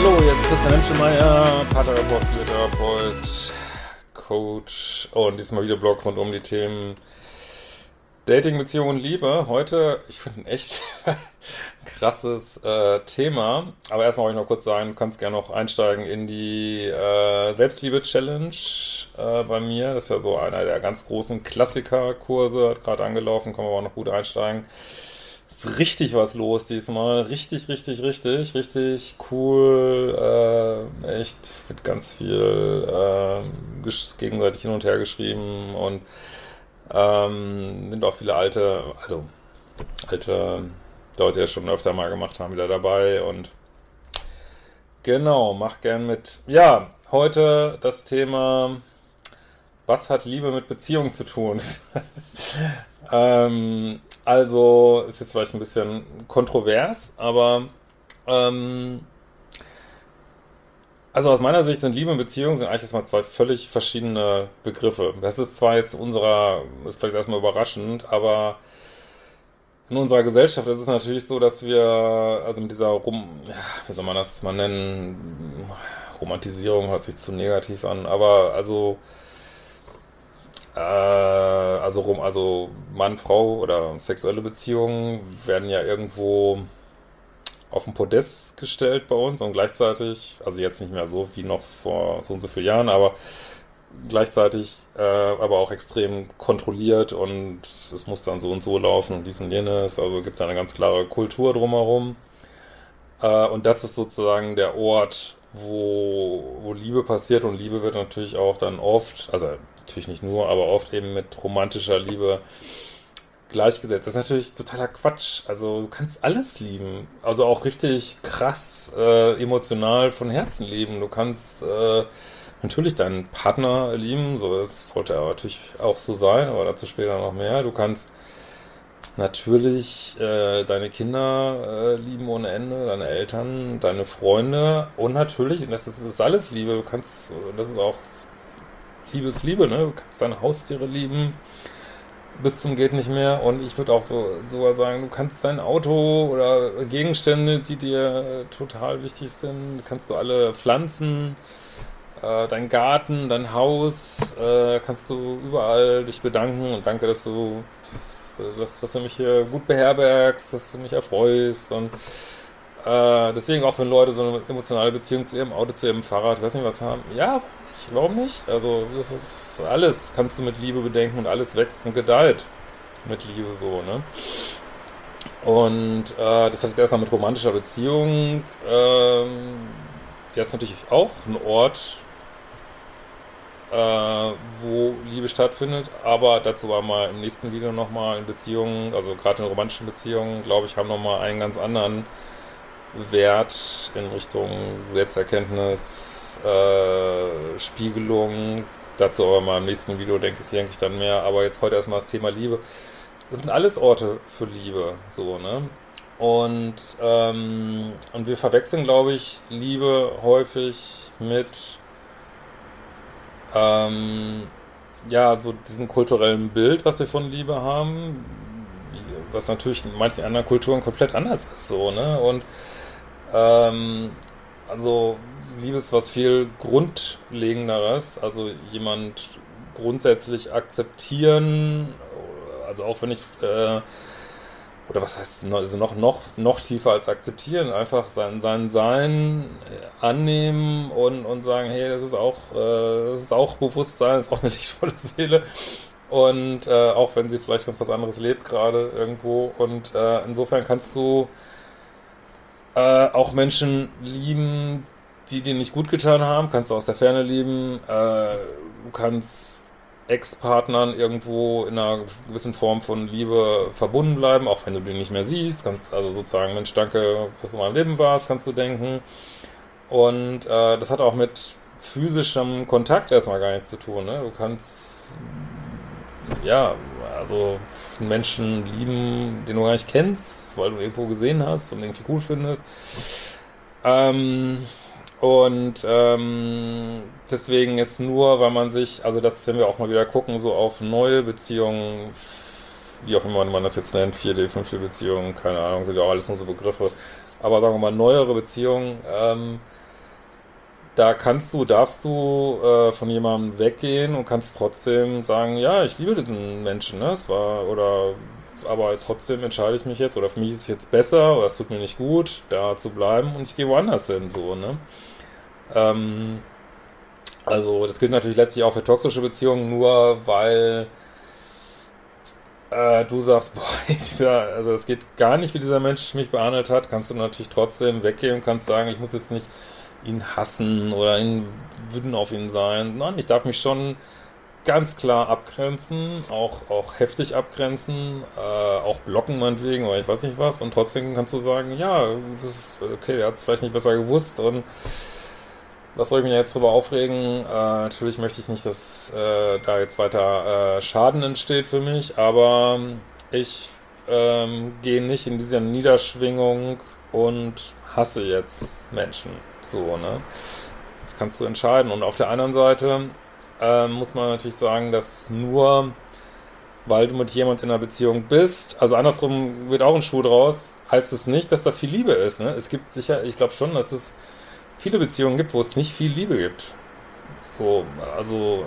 Hallo, jetzt ist Christian Hemschemeyer, Paartherapeut, Psychotherapeut, Coach und diesmal wieder Blog rund um die Themen Dating, Beziehung und Liebe. Heute, ich finde ein echt krasses äh, Thema, aber erstmal wollte ich noch kurz sagen, du kannst gerne noch einsteigen in die äh, Selbstliebe-Challenge äh, bei mir. Das ist ja so einer der ganz großen Klassiker-Kurse, hat gerade angelaufen, kann man aber auch noch gut einsteigen. Ist richtig was los diesmal. Richtig, richtig, richtig, richtig cool. Äh, echt mit ganz viel äh, gegenseitig hin und her geschrieben und ähm, sind auch viele alte, also alte Leute, die ja schon öfter mal gemacht haben, wieder dabei und genau, mach gern mit. Ja, heute das Thema, was hat Liebe mit Beziehung zu tun? ähm, also ist jetzt vielleicht ein bisschen kontrovers, aber ähm, also aus meiner Sicht sind Liebe und Beziehung sind eigentlich erstmal zwei völlig verschiedene Begriffe. Das ist zwar jetzt unserer, ist vielleicht erstmal überraschend, aber in unserer Gesellschaft ist es natürlich so, dass wir, also mit dieser Rom, ja, wie soll man das mal nennen, Romantisierung hört sich zu negativ an, aber also also rum, also Mann, Frau oder sexuelle Beziehungen werden ja irgendwo auf den Podest gestellt bei uns und gleichzeitig, also jetzt nicht mehr so wie noch vor so und so vielen Jahren, aber gleichzeitig äh, aber auch extrem kontrolliert und es muss dann so und so laufen und dies und jenes, also gibt es eine ganz klare Kultur drumherum. Äh, und das ist sozusagen der Ort, wo, wo Liebe passiert und Liebe wird natürlich auch dann oft, also natürlich nicht nur, aber oft eben mit romantischer Liebe gleichgesetzt. Das ist natürlich totaler Quatsch. Also du kannst alles lieben. Also auch richtig krass äh, emotional von Herzen lieben. Du kannst äh, natürlich deinen Partner lieben. So das sollte er natürlich auch so sein, aber dazu später noch mehr. Du kannst natürlich äh, deine Kinder äh, lieben ohne Ende, deine Eltern, deine Freunde und natürlich, und das ist, das ist alles Liebe, du kannst, das ist auch Liebesliebe, ne? Du kannst deine Haustiere lieben bis zum geht nicht mehr. Und ich würde auch so sogar sagen, du kannst dein Auto oder Gegenstände, die dir total wichtig sind, kannst du alle pflanzen, äh, dein Garten, dein Haus, äh, kannst du überall dich bedanken. Und danke, dass du dass, dass du mich hier gut beherbergst, dass du mich erfreust. Und äh, deswegen auch wenn Leute so eine emotionale Beziehung zu ihrem Auto, zu ihrem Fahrrad, ich weiß nicht was haben, ja, nicht. Warum nicht? Also, das ist alles, kannst du mit Liebe bedenken und alles wächst und gedeiht mit Liebe so, ne? Und äh, das hat jetzt erstmal mit romantischer Beziehung. Ähm, der ist natürlich auch ein Ort, äh, wo Liebe stattfindet, aber dazu war mal im nächsten Video nochmal in Beziehungen, also gerade in romantischen Beziehungen, glaube ich, haben nochmal einen ganz anderen Wert in Richtung Selbsterkenntnis, äh, Spiegelung. Dazu aber mal im nächsten Video denke, denke ich dann mehr. Aber jetzt heute erstmal das Thema Liebe. Das sind alles Orte für Liebe, so, ne? Und, ähm, und wir verwechseln, glaube ich, Liebe häufig mit, ähm, ja, so diesem kulturellen Bild, was wir von Liebe haben, was natürlich in manchen anderen Kulturen komplett anders ist, so, ne? Und, ähm, also Liebe ist was viel Grundlegenderes. Also jemand grundsätzlich akzeptieren, also auch wenn ich äh, oder was heißt also noch, noch, noch tiefer als akzeptieren, einfach sein, sein Sein annehmen und, und sagen, hey, das ist auch, äh, das ist auch Bewusstsein, das ist auch eine lichtvolle Seele. Und äh, auch wenn sie vielleicht ganz was anderes lebt gerade irgendwo. Und äh, insofern kannst du äh, auch Menschen lieben, die dir nicht gut getan haben, kannst du aus der Ferne lieben. Äh, du kannst Ex-Partnern irgendwo in einer gewissen Form von Liebe verbunden bleiben, auch wenn du den nicht mehr siehst. Kannst also sozusagen, Mensch, danke, dass du in meinem Leben warst, kannst du denken. Und äh, das hat auch mit physischem Kontakt erstmal gar nichts zu tun. Ne? Du kannst, ja, also Menschen lieben, den du gar nicht kennst, weil du irgendwo gesehen hast und irgendwie cool findest. Ähm, und ähm, deswegen jetzt nur, weil man sich, also das, wenn wir auch mal wieder gucken, so auf neue Beziehungen, wie auch immer man das jetzt nennt, 4D, 5D-Beziehungen, keine Ahnung, sind ja auch alles nur so Begriffe. Aber sagen wir mal, neuere Beziehungen, ähm, da kannst du, darfst du äh, von jemandem weggehen und kannst trotzdem sagen, ja, ich liebe diesen Menschen, ne? Es war, oder aber trotzdem entscheide ich mich jetzt, oder für mich ist es jetzt besser, oder es tut mir nicht gut, da zu bleiben und ich gehe woanders hin, so, ne? Ähm, also das gilt natürlich letztlich auch für toxische Beziehungen, nur weil äh, du sagst, boah, dieser, also es geht gar nicht, wie dieser Mensch mich behandelt hat, kannst du natürlich trotzdem weggehen und kannst sagen, ich muss jetzt nicht ihn hassen oder ihn wütend auf ihn sein. Nein, ich darf mich schon ganz klar abgrenzen, auch, auch heftig abgrenzen, äh, auch blocken meinetwegen oder ich weiß nicht was und trotzdem kannst du sagen, ja, das ist okay, der hat es vielleicht nicht besser gewusst und was soll ich mich jetzt drüber aufregen? Äh, natürlich möchte ich nicht, dass äh, da jetzt weiter äh, Schaden entsteht für mich, aber ich ähm, gehe nicht in diese Niederschwingung und hasse jetzt Menschen. So, ne? Das kannst du entscheiden. Und auf der anderen Seite äh, muss man natürlich sagen, dass nur weil du mit jemand in einer Beziehung bist, also andersrum wird auch ein Schuh draus, heißt es nicht, dass da viel Liebe ist. Ne? Es gibt sicher, ich glaube schon, dass es viele Beziehungen gibt, wo es nicht viel Liebe gibt. So, also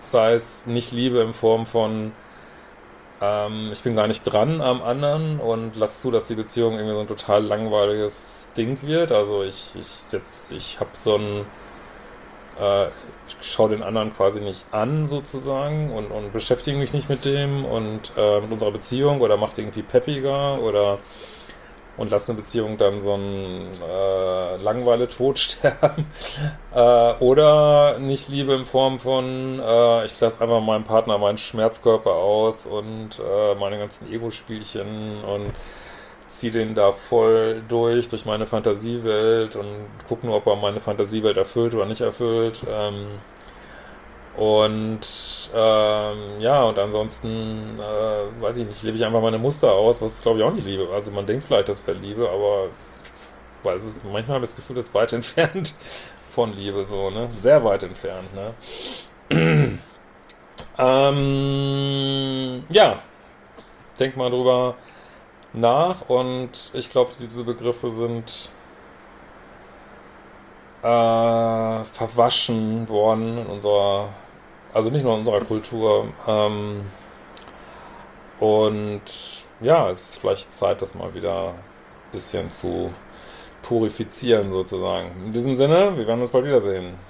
sei es nicht Liebe in Form von ähm, ich bin gar nicht dran am anderen und lass zu, dass die Beziehung irgendwie so ein total langweiliges Ding wird. Also ich, ich jetzt, ich habe so ein äh, ich schaue den anderen quasi nicht an sozusagen und, und beschäftige mich nicht mit dem und äh, mit unserer Beziehung oder macht irgendwie peppiger oder und lasse eine Beziehung dann so einen äh, Langeweile-Tod sterben. äh, oder nicht Liebe in Form von, äh, ich lasse einfach meinem Partner meinen Schmerzkörper aus und äh, meine ganzen Ego-Spielchen und ziehe den da voll durch, durch meine Fantasiewelt und gucke nur, ob er meine Fantasiewelt erfüllt oder nicht erfüllt. Ähm, und ähm, ja, und ansonsten, äh, weiß ich nicht, lebe ich einfach meine Muster aus, was glaube ich auch nicht Liebe. Also man denkt vielleicht, das wäre Liebe, aber weil es ist, manchmal habe ich das Gefühl, das ist weit entfernt von Liebe, so, ne? Sehr weit entfernt, ne? ähm, ja, denk mal drüber nach und ich glaube, diese Begriffe sind äh, verwaschen worden in unserer, also nicht nur in unserer Kultur. Ähm, und ja, es ist vielleicht Zeit, das mal wieder ein bisschen zu purifizieren sozusagen. In diesem Sinne, wir werden uns bald wiedersehen.